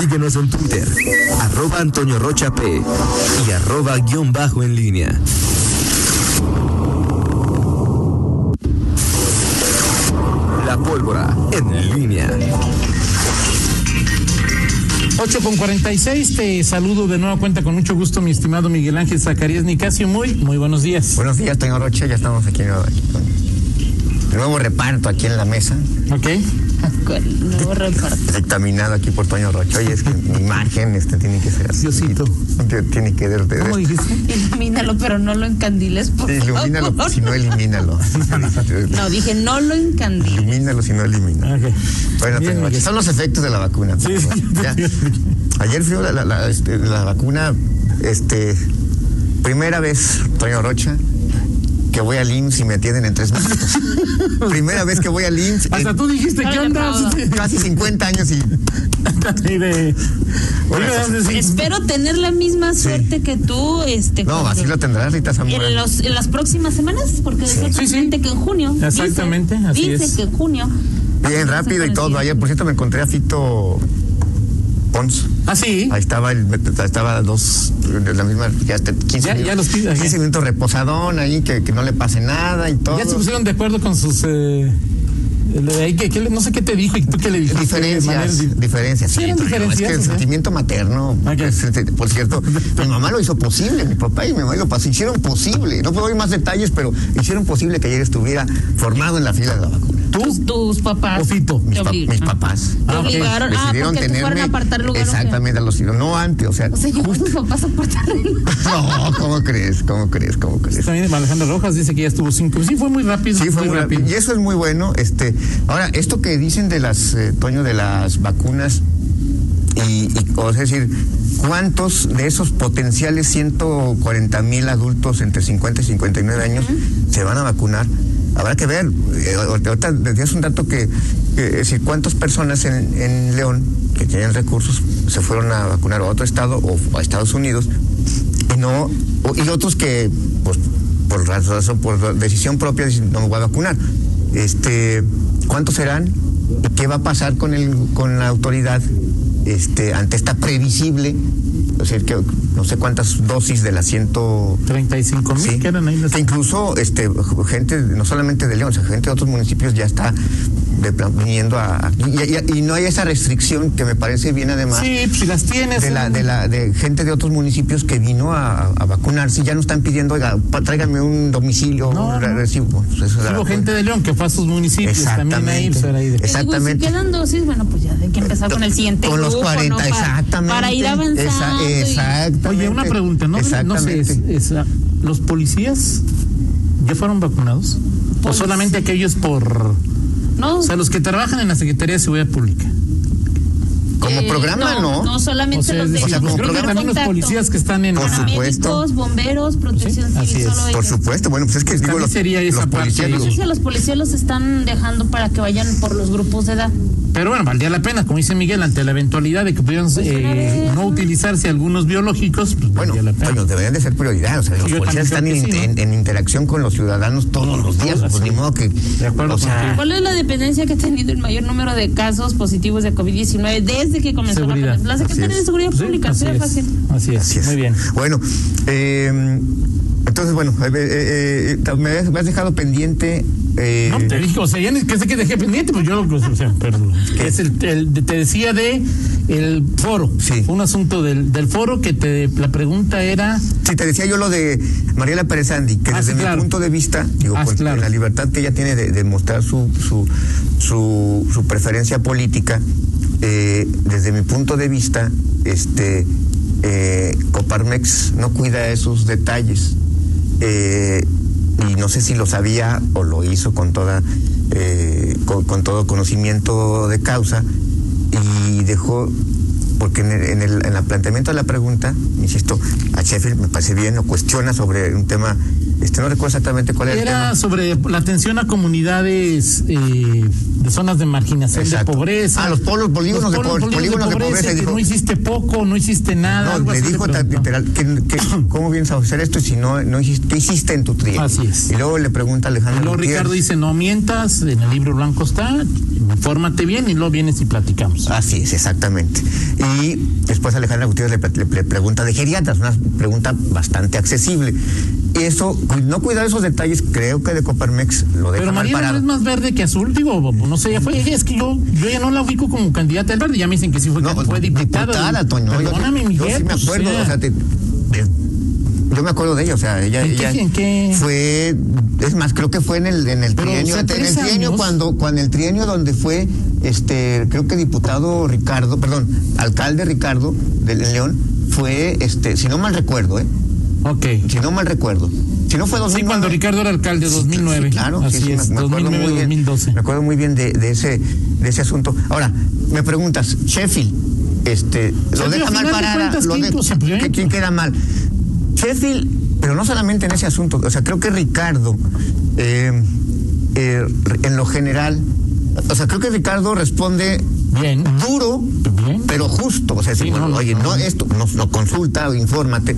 Síguenos en Twitter, arroba Antonio Rocha P y arroba guion bajo en línea. La pólvora en línea. 8 con 46, te saludo de nueva cuenta con mucho gusto, mi estimado Miguel Ángel Zacarías Nicasio. Muy, muy buenos días. Buenos días, Toño Rocha, ya estamos aquí, aquí con el nuevo reparto aquí en la mesa. Ok. El nuevo reparto. Dictaminado aquí por Toño Rocha. Oye, es que mi imagen este, tiene que ser así. Diosito. Tiene que ver de, ¿Cómo dijiste? Ilumínalo, pero no lo encandiles, por Ilumínalo, favor. si no elimínalo. No, dije, no lo encandiles. Ilumínalo, si no elimínalo. Ok. Bueno, Bien, Toño son los efectos de la vacuna. Sí, sí. Ya. Ayer fui a la, la- la, este, la vacuna, este, primera vez, Toño Rocha, que voy al IMSS y me atienden en tres minutos. primera vez que voy al IMSS. Hasta en tú dijiste, ¿qué? Pablo. Casi 50 años y Y de- Bueno, Oiga, sí, Espero tener la misma suerte que tú, este. No, así lo tendrás, Rita Zamora. En, los, en las próximas semanas, porque decía Sí, que en junio. dice- Exactamente, así dice es. que en junio. Bien rápido y todo. Ayer, por cierto, me encontré a Fito Pons. Ah, sí. Ahí estaba, el, estaba dos, la misma, ya hasta 15, Ya- ya minutos, los pide, 15 minutos reposadón ahí, que, que no le pase nada y todo. Ya se pusieron de acuerdo con sus. Eh, que- no sé qué te dijo y tú qué le dijiste. Diferencias, de diferencias. Sí, diferencias, Es que el sea. sentimiento materno, Ok. es, este, por cierto, mi mamá lo hizo posible, mi papá y mi mamá lo pasó, hicieron posible. No puedo oír más detalles, pero hicieron posible que ayer estuviera formado en la fila de la vacuna. Tus, tus papás. Mis, pa- mis ah. papás. Obligaron. Ah, Decidieron porque te fueron tenerme a apartar lugar. Exactamente, a los no antes, o sea, O sea, llevaron tus papás a apartar No, ¿cómo crees? ¿Cómo crees? ¿Cómo crees? También Alejandro Rojas dice que ya estuvo cinco. Sí, fue muy rápido. Sí, fue muy rápido. Y eso es muy bueno. Este, ahora, esto que dicen de las, eh, Toño, de las vacunas, y, y, o sea, es decir, ¿cuántos de esos potenciales 140 mil adultos entre 50 y 59 años se van a vacunar? Habrá que ver. Eh, ahorita decías un dato que, que, es decir, ¿cuántas personas en, León que tienen recursos se fueron a vacunar a otro estado o a Estados Unidos y no y otros que pues por razón por decisión propia dicen no me voy a vacunar este cuántos serán qué va a pasar con el con la autoridad este ante esta previsible o sea que no sé cuántas dosis de las ciento 35 mil Sí, que eran ahí las. que incluso este gente no solamente de León, o sea, gente de otros municipios ya está de viniendo a y, y- y no hay esa restricción que me parece bien además Sí, pues si las tienes. de la, de la de gente de otros municipios que vino a, a vacunarse ya no están pidiendo oiga tráiganme un domicilio No, un recibo Pues eso Hubo gente de León que fue a sus municipios también ahí. Pues, era ahí de- Exactamente. Te digo, Exactamente. si quedan dosis, bueno, pues ya hay que empezar con el siguiente con los grupo, 40 ¿no? Para- exactamente Para ir avanzando. Esa- y- exactamente Oye, una pregunta, ¿no? No sé, es- Exactamente. es, ¿los policías ya fueron vacunados? ¿O solamente aquellos por... No, O sea, los que trabajan en la Secretaría de Seguridad Pública. Como eh, programa no, No, solamente O sea, los de o sea, pues como programa también los policías que están en... Por Ah, supuesto. Médicos, bomberos, protección Sí, así civil, es. solo por ellos. supuesto bueno pues es que Pues digo los, sería esa los parte, policías digo. No sé si a los policías los están dejando para que vayan por los grupos de edad. Pero bueno, valdría la pena, como dice Miguel, ante la eventualidad de que pudieran eh, no utilizarse algunos biológicos, pues Bueno, valdría la pena. bueno, deberían de ser prioridad. O sea, los Yo policías están en, interacción con los ciudadanos todos los días. Pues sí. ni modo que. De acuerdo o sea, contigo. ¿Cuál es la dependencia que ha tenido el mayor número de casos positivos de COVID-19 desde que comenzó Seguridad. la pandemia? La Secretaría Así de Seguridad Sí, Pública, así sea es, fácil. Así es, Así es. muy bien. Bueno, eh, entonces, bueno, eh, eh, eh, me, has, me has dejado pendiente. eh, No, te dije, o sea, ya ni que sé que dejé pendiente, pues yo, pues, o sea, perdón. Es el, el- te decía de el foro. Sí. Un asunto del, del foro que te, la pregunta era, Sí, te decía yo lo de Mariela Pérez Andy, que Ah, desde sí, mi claro. punto de vista, digo, Ah, con claro. la libertad que ella tiene de, de mostrar su, su, su, su preferencia política, eh, desde mi punto de vista, este eh, Coparmex no cuida esos detalles. Eh, y no sé si lo sabía o lo hizo con toda eh, con, con todo conocimiento de causa y dejó porque en el, en el en el planteamiento de la pregunta, insisto, a Sheffield me parece bien, o cuestiona sobre un tema, este no recuerdo exactamente cuál era, el era tema. sobre la atención a comunidades eh, de zonas de marginación, Exacto. de pobreza. Ah, los polos- polígonos de po- polígonos de pobreza, dijo. no hiciste poco, no hiciste nada. No, le dijo literal, que, que ¿cómo vienes a hacer esto y si no, no hiciste, ¿qué hiciste en tu trienio? Así es. Y luego le pregunta a Y Alejandro luego Gutiérrez. Ricardo dice, no mientas, en el libro blanco está, infórmate bien y luego vienes y platicamos. Así es, exactamente. Y después Alejandra Gutiérrez le, le- le pregunta de geriatras, una pregunta bastante accesible. Y eso, no cuidar esos detalles, creo que de Coparmex lo deja Pero mal Mariana no es más verde que azul, digo, no sé, ya fue, ella es que yo, yo ya no la ubico como candidata del verde, ya me dicen que sí fue, No, fue diputada. diputada, Toño. Yo- Perdóname, yo, Miguel. sí me pues, acuerdo, sea, o sea, te- yo me acuerdo de ella, o sea, ella, ¿En qué- ella en qué? fue, es más, creo que fue en el, en el Pero, trienio, o sea, en el trienio cuando, cuando el trienio donde fue, este, creo que diputado Ricardo, perdón, alcalde Ricardo de León, fue, este, si no mal recuerdo, eh, Ok. si no mal recuerdo, si no fue 2009. Sí, cuando Ricardo era alcalde, 2009. Sí, claro, Así sí, es, me, me acuerdo 2009, muy bien, 2012. Me acuerdo muy bien de, de ese de ese asunto. Ahora, me preguntas, Sheffield, este, lo deja al mal de parada, cuentas, lo ¿quién- de- o sea, pues, ¿qué- ¿quién queda mal? Sheffield, pero no solamente en ese asunto, o sea, creo que Ricardo, eh, eh, en lo general, o sea, creo que Ricardo responde Bien. duro, Bien. pero justo. O sea, si, Sí, bueno, no, no, oye, no. esto, no, no consulta infórmate.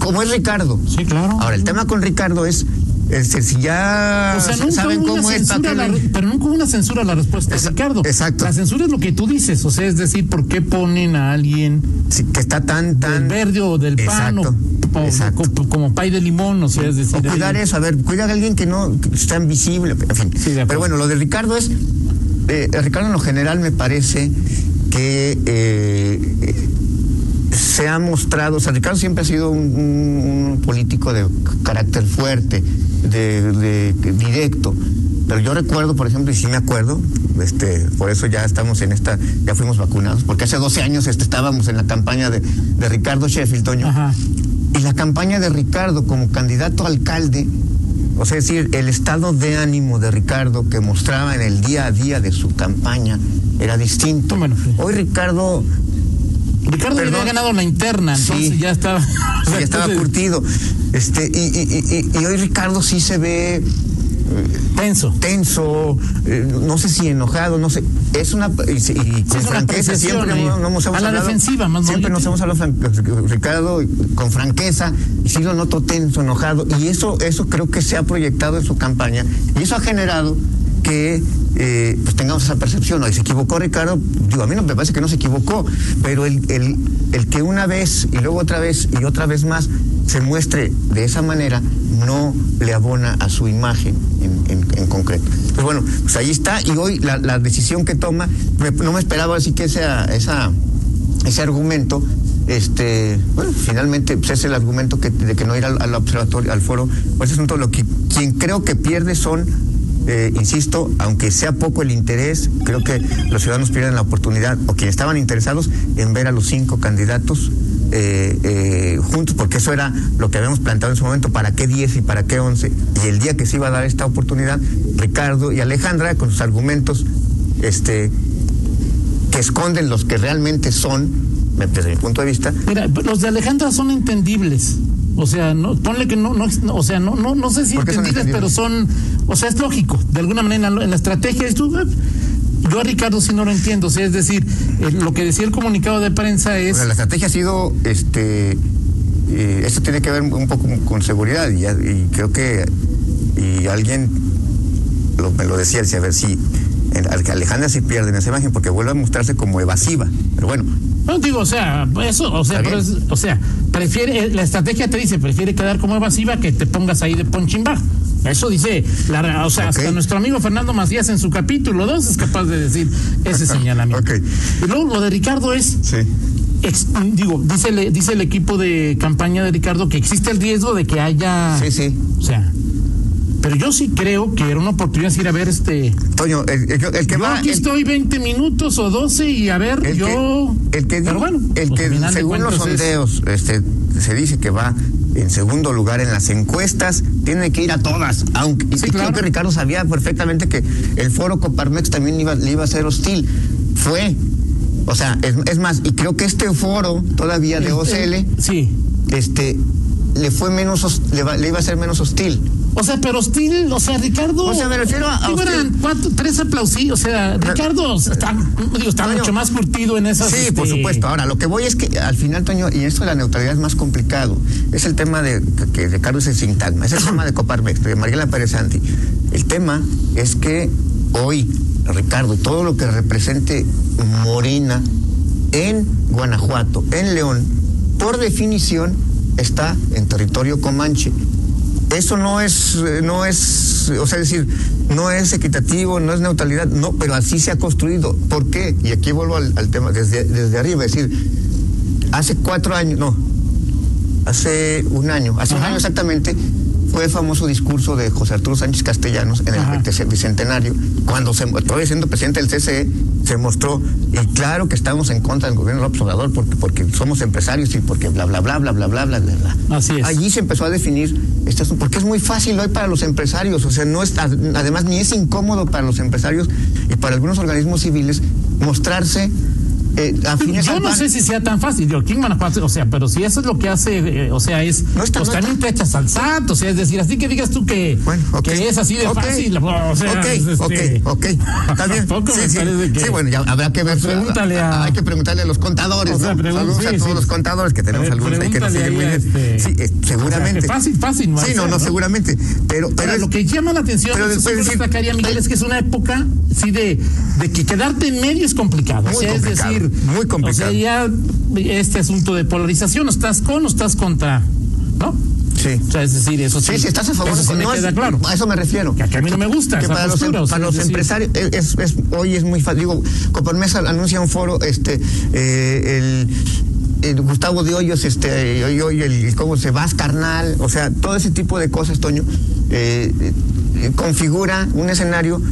¿Cómo es Ricardo? Sí, claro. Ahora, el tema con Ricardo es, este, si ya O sea, nunca saben hubo cómo es, ¿para censura, qué la le- re- pero nunca hubo una censura a la respuesta Ricardo. exacto. La censura es lo que tú dices, o sea, es decir, ¿por qué ponen a alguien sí, que está tan, del tan... verde o del pan o, Exacto, o- como pay de limón? O sea, es decir, O cuidar eso, a ver, cuida a alguien que no está invisible, en fin. Sí. Pero bueno, lo de Ricardo es, eh, Ricardo en lo general me parece que eh, se ha mostrado, o sea, Ricardo siempre ha sido un, un- un político de carácter fuerte, de, de- de directo. Pero yo recuerdo, por ejemplo, y sí me acuerdo, este, por eso ya estamos en esta, ya fuimos vacunados, porque hace 12 años este, estábamos en la campaña de, de Ricardo Sheffield, Toño. Ajá. Y la campaña de Ricardo como candidato a alcalde, o sea, es decir, el estado de ánimo de Ricardo que mostraba en el día a día de su campaña era distinto. Bueno, sí. Hoy Ricardo Ricardo ya Perdón. había ganado la interna, entonces Sí. ya estaba. sí, estaba entonces, curtido. Este, y, y- y- y hoy Ricardo sí se ve Tenso. tenso, eh, no sé si enojado, no sé. Es una. Y, y con franqueza, siempre no, no hemos A la hablado- defensiva, más Siempre nos hemos hablado, Ricardo, con franqueza, y sí lo noto tenso, enojado. Y eso, eso creo que se ha proyectado en su campaña. Y eso ha generado que eh, pues tengamos esa percepción. ¿no? Y se equivocó Ricardo, digo, a mí no me parece que no se equivocó, pero el, el, el que una vez y luego otra vez y otra vez más se muestre de esa manera no le abona a su imagen en, en- concreto. Pues bueno, pues ahí está y hoy la, la decisión que toma, no me esperaba así que esa, esa, ese argumento, este, bueno, finalmente pues, es el argumento que, de que no ir al, observatorio, al foro, por ese asunto, lo que quien creo que pierde son, eh, insisto, aunque sea poco el interés, creo que los ciudadanos pierden la oportunidad, o quienes estaban interesados, en ver a los cinco candidatos eh, eh, juntos, porque eso era lo que habíamos planteado en su momento, para qué 10 y para qué 11. Y el día que se iba a dar esta oportunidad, Ricardo y Alejandra, con sus argumentos, este, que esconden los que realmente son, desde mi punto de vista, Mira, los de Alejandra son entendibles. O sea, no, ponle que no, no, o sea, no, no, no sé si ¿Por qué son entendibles, pero son, o sea, es lógico. De alguna manera, en la, en la estrategia, es tú, eh, yo a Ricardo sí no lo entiendo. O sea, es decir, eh, lo que decía el comunicado de prensa es, Bueno, la estrategia ha sido, este, eh, esto tiene que ver un poco con seguridad y, y creo que y alguien lo- me lo decía, decía, a ver si Alejandra sí pierde en esa imagen porque vuelve a mostrarse como evasiva, pero bueno, no digo, o sea, eso, o sea, pero es- o sea, prefiere, eh, la estrategia te dice, prefiere quedar como evasiva que te pongas ahí de punching bag. Eso dice, la, o sea, hasta nuestro amigo Fernando Macías en su capítulo 2 es capaz de decir ese señalamiento. Ok. Y luego lo de Ricardo es, sí. Ex- digo, dice dice el equipo de campaña de Ricardo que existe el riesgo de que haya. Sí, sí. O sea, pero yo sí creo que era una oportunidad de ir a ver este. Toño, el, el- el que yo va... aquí el- estoy 20 minutos o 12 y a ver, El yo. que, el que, pero bueno, el pues, que según los es- sondeos este, se dice que va en segundo lugar en las encuestas, tiene que ir a todas. Aunque, y Sí, creo claro. que Ricardo sabía perfectamente que el foro Coparmex también iba, le iba a ser hostil. Fue. O sea, es, es más, y creo que este foro todavía de el- OCL, sí. este, le fue menos, hos- le, va- le iba a ser menos hostil. O sea, pero hostil, o sea, Ricardo. O sea, me refiero a- eran cuatro, tres aplausillos. O sea, Ricardo está, digo, está Toño. mucho más curtido en esas. Sí, por este, supuesto. Ahora, lo que voy es que al final, Toño, y esto de la neutralidad es más complicado. Es el tema de que Ricardo es el sintagma, es el tema de Coparmex, de Mariela Pérez Santi. El tema es que hoy, Ricardo, todo lo que represente Morena en Guanajuato, en León, por definición, está en territorio comanche. Eso no es, no es, o sea, decir, no es equitativo, no es neutralidad, no, pero así se ha construido. ¿Por qué? Y aquí vuelvo al, al tema desde, desde arriba, es decir, hace cuatro años, no, hace un año, hace un año exactamente, fue el famoso discurso de José Arturo Sánchez Castellanos en el Ajá. 20 bicentenario, cuando se, todavía siendo presidente del CCE, se mostró, y claro que estamos en contra del gobierno López Obrador porque, porque somos empresarios y porque bla, bla, bla, bla, bla, bla, bla, bla. Así es. Allí se empezó a definir, este asunto, porque es muy fácil hoy para los empresarios, o sea, no es, además ni es incómodo para los empresarios y para algunos organismos civiles mostrarse eh, Yo no PAN. sé si sea tan fácil, yo aquí en Guanajuato, o sea, pero si eso es lo que hace, eh, o sea, es, No está- pues no también está- te echas al SAT, o sea, es decir, así que digas tú que, Bueno, ok. que es así de fácil, o sea, ok, es, este, ok, ok. Está bien. Sí, sí. que- Sí, bueno, ya habrá que ver. Pregúntale a- Hay que preguntarle a los contadores, O sea, ¿no? Saludos sí, a todos sí. los contadores que tenemos Pre- algunos ahí que nos siguen muy bien. este- Sí, eh, o sea, seguramente. fácil, fácil, no Sí, no, no, ¿no? seguramente. Pero, pero es- lo que llama la atención, pero después decir- destacaría, Miguel, es que es una época, sí, de, de que quedarte en medio es complicado. O sea, complicado, es decir, muy complicado. O sea, ya este asunto de polarización, ¿o estás con o estás contra? ¿No? Sí. O sea, es decir, eso sí. Sí, sí, estás a favor. Eso no queda claro. A eso me refiero. Que a mí no me gusta Que esa para los, postura, sea, para los empresarios, es, es- hoy es muy fácil. Digo, Coparmesa anuncia un foro, este, eh, el, el Gustavo de Hoyos, este, hoy, hoy el, ¿cómo se va? Carnal, o sea, todo ese tipo de cosas, Toño, eh, eh, configura un escenario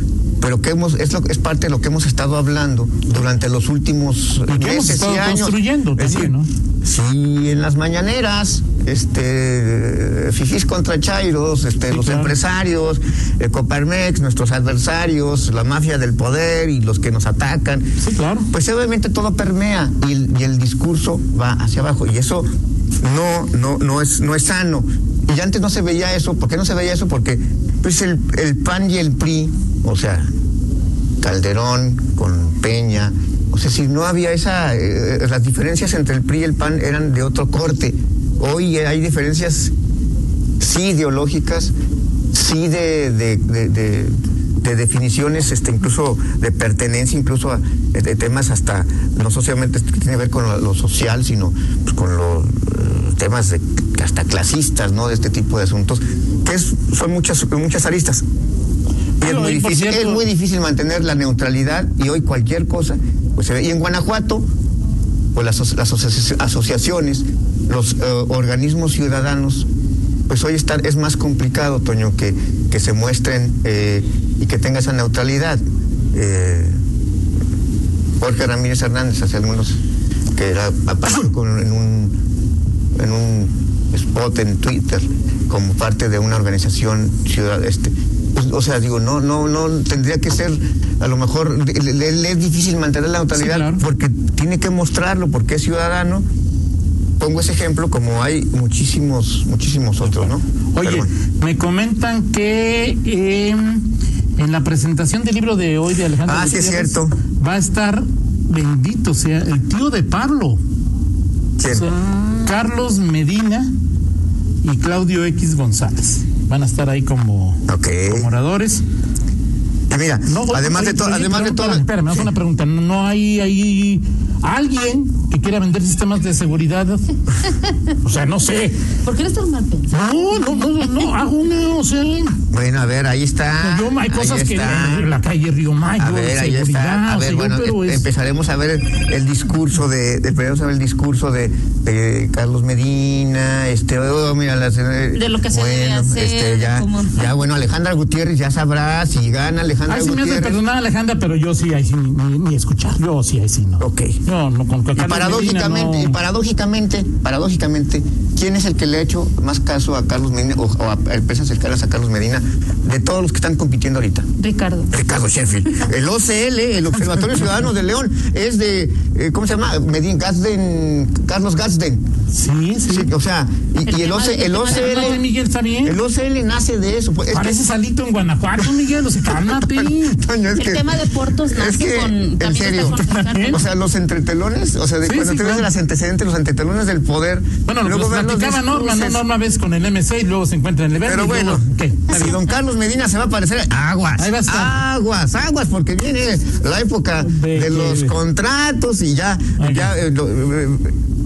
pero que hemos es, lo, es parte de lo que hemos estado hablando durante los últimos meses estado y años. construyendo Es también, ¿no? Si en las mañaneras, este, fifís contra chairos, este, Sí, los claro. empresarios, eh, Coparmex, nuestros adversarios, la mafia del poder y los que nos atacan, Sí, claro. pues obviamente todo permea y, el- y el discurso va hacia abajo y eso no no no es no es sano y antes no se veía eso ¿por qué no se veía eso? porque pues el, el PAN y el PRI o sea Calderón con Peña o sea si no había esa eh, las diferencias entre el PRI y el PAN eran de otro corte hoy hay diferencias sí ideológicas, sí de, de, de- de- de definiciones, este, incluso de pertenencia, incluso a, de temas hasta, no socialmente que tiene que ver con lo, social, sino pues, con los eh, temas de, hasta clasistas, ¿no? De este tipo de asuntos, que son muchas, muchas aristas. Es muy, difícil, es muy difícil mantener la neutralidad y hoy cualquier cosa, pues se ve. Y en Guanajuato, pues las, aso- las asoci- asociaciones, los eh, organismos ciudadanos, pues hoy está, es más complicado, Toño, que, que se muestren eh, y que tenga esa neutralidad. Eh, Jorge Ramírez Hernández, hace algunos, que era con- en un en un spot en Twitter como parte de una organización ciudad este pues, o sea digo no no no tendría que ser a lo mejor le, le- le es difícil mantener la neutralidad Sí, claro. porque tiene que mostrarlo porque es ciudadano pongo ese ejemplo como hay muchísimos muchísimos otros no Oye, bueno. me comentan que eh, en la presentación del libro de hoy de Alejandro Ah, sí, es cierto. va a estar bendito sea el tío de Pablo, ¿Quién? o sea, Carlos Medina y Claudio X González. Van a estar ahí como, Ok. como oradores. Y mira No, además oye, de todo además de todo espérame, haz una pregunta. ¿No, no hay ahí alguien que quiera vender sistemas de seguridad? O sea, no sé. ¿Por qué eres tan mal pensado? No, no, no, no, hago una, o sea. bueno a ver ahí está Yo, hay cosas ahí que en la calle Río Mayo, A ver, ahí está. A o ver, sea, yo, bueno, pero em- es- empezaremos a ver el, el discurso de, empezaremos a ver el discurso de, de Carlos Medina, este, oh, mira, las, de lo que se debe hacer, este, ya, ya, bueno, Alejandra Gutiérrez ya sabrá si gana Alejandra Ay, sí me hace perdonar, Alejandra, pero yo sí, ahí sí, ni, ni escuchar. Yo sí, ahí sí, no. Ok. Yo no, con Y Carlos para paradójicamente, Medina, no. y paradójicamente, paradójicamente, ¿quién es el que le ha hecho más caso a Carlos Medina o, o a empresas cercanas a Carlos Medina de todos los que están compitiendo ahorita? Ricardo. Ricardo Sheffield. El OCL, el Observatorio Ciudadano de León, es de, eh, ¿cómo se llama? Medin Gazden, Carlos Gazden. Sí, sí. Sí, o sea, y, El y el, tema OC, de- el el tema de- Cálmate, OCL, Miguel, está bien. el OCL nace de eso. pues, es que- Parece salito en Guanajuato, Miguel, o sea, cálmate. Toño, es El que- tema de Portos nace es que, con- en serio, con o sea, los entretelones, o sea, de Sí, cuando sí, te ves claro. los antecedentes, los antitelones del poder. Bueno, lo que luego platicaba Norma, ¿no? Norma ves con el MC y luego se encuentra en el Pero bueno, ¿qué? Si don Carlos Medina se va a aparecer, aguas, Ahí va a estar. aguas, aguas, porque viene la época De los contratos y ya, Ok. ya eh, lo- eh,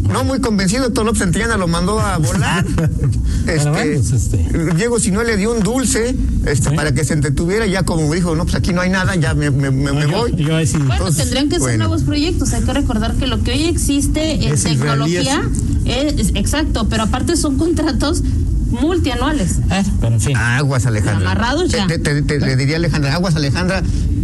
no muy convencido, López Santillana lo mandó a volar. Pero bueno, pues, este. Diego si no le dio un dulce este, Sí. para que se entretuviera, ya como dijo, no, pues aquí no hay nada, ya me, me, me- me Yo- voy. yo. Bueno, Entonces, tendrían que ser bueno. nuevos proyectos. Hay que recordar que lo que hoy existe en Es tecnología es, exacto, pero aparte son contratos multianuales. Eh, pero en fin. Aguas, Alejandra. Amarrados ya. Te- te- te- le diría Alejandra, aguas, Alejandra,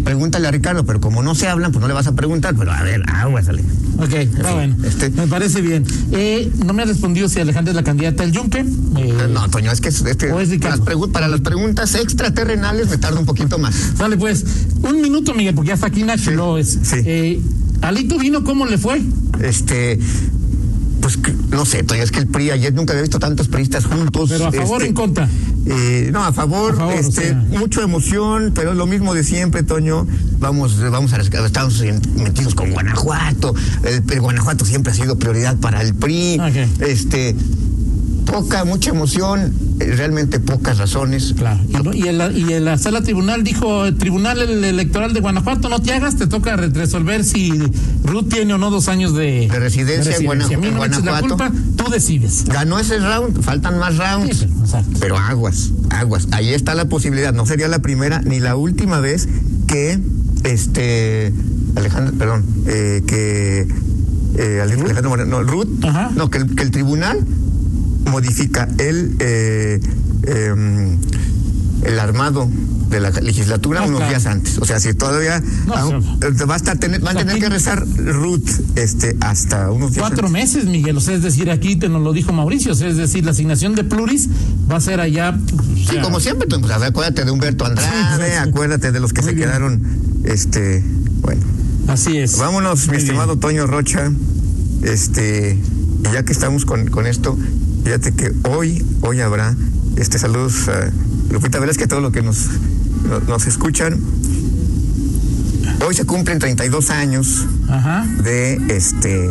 pregúntale a Ricardo, pero como no se hablan, pues no le vas a preguntar, pero a ver, aguas, Alejandra. Ok, está bueno. este- Me parece bien. Eh, no me ha respondido si Alejandra es la candidata al Yunque. Eh, No, Toño, es que, es que ¿O es Ricardo? las pregu- para las preguntas extraterrenales me tarda un poquito más. Sale pues, un minuto, Miguel, porque ya está aquí Nacho. Sí, es. sí. Eh, Alito vino, ¿cómo le fue? Este, pues no sé, Toño, es que el PRI ayer nunca había visto tantos priistas juntos. Pero a favor o este, en contra. Eh, no, a favor, A favor, o este, sea. mucho emoción, pero es lo mismo de siempre, Toño. Vamos, vamos a rescatar, estamos metidos con Guanajuato. El, el Guanajuato siempre ha sido prioridad para el PRI. Ok. Este, poca, mucha emoción, realmente pocas razones. Claro. Y, y, el- y en la sala tribunal dijo, el Tribunal Electoral de Guanajuato, no te hagas, te toca re- resolver si Ruth tiene o no dos años de, De residencia en no la Guanajuato. culpa, tú decides. Ganó ese round, faltan más rounds. Sí, pero, aguas, aguas. Ahí está la posibilidad. No sería la primera ni la última vez que este Alejandro, perdón, eh, que eh, Ale- Alejandro Moreno, no, Ruth, Ajá. no, que el, que el tribunal modifica el eh, em, el armado de la legislatura Ah, unos claro. días antes. O sea, si todavía No, aún- sí. va a tener, a que rezar Ruth este hasta unos días Cuatro antes. meses, Miguel, o sea, es decir, aquí te nos lo dijo Mauricio, o sea, es decir, la asignación de pluris va a ser allá. o Sí, como siempre, pues, acuérdate de Humberto Andrade, Sí, sí, sí. acuérdate de los que Muy se bien. quedaron, este, bueno. Así es. Vámonos, mi bien. estimado Toño Rocha, este, y ya que estamos con, con esto, fíjate que hoy, hoy habrá, este, saludos a Lupita Velázquez, a todos los que nos, nos, nos escuchan. Hoy se cumplen 32 años Ajá. de, este,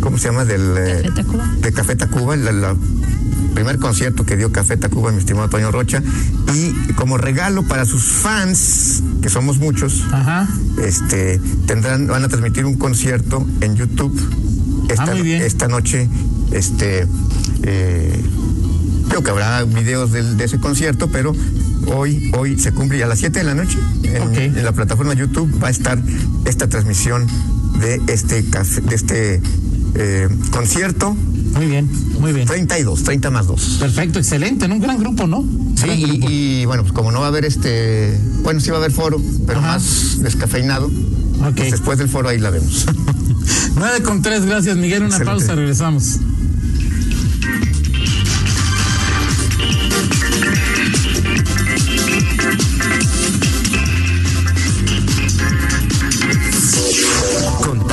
¿cómo se llama? Del, eh, Café Tacuba. de Café Tacuba, la, la primer concierto que dio Café Tacuba, mi estimado Toño Rocha, y como regalo para sus fans, que somos muchos, Ajá. este, tendrán, van a transmitir un concierto en YouTube esta, Ah, muy bien. esta noche, este, eh, creo que habrá videos del- de, ese concierto, pero hoy, hoy se cumple y a las 7 de la noche en, la plataforma YouTube va a estar esta transmisión de este café- de este eh, concierto Muy bien, muy bien. 32, 30 más 2. Perfecto, excelente, en un gran grupo, ¿no? Sí, y, grupo. y, bueno, pues como no va a haber este, bueno, sí va a haber foro, pero Ajá. más descafeinado. Pues después del foro ahí la vemos. 9 con 3, gracias Miguel. Una Excelente. pausa, regresamos.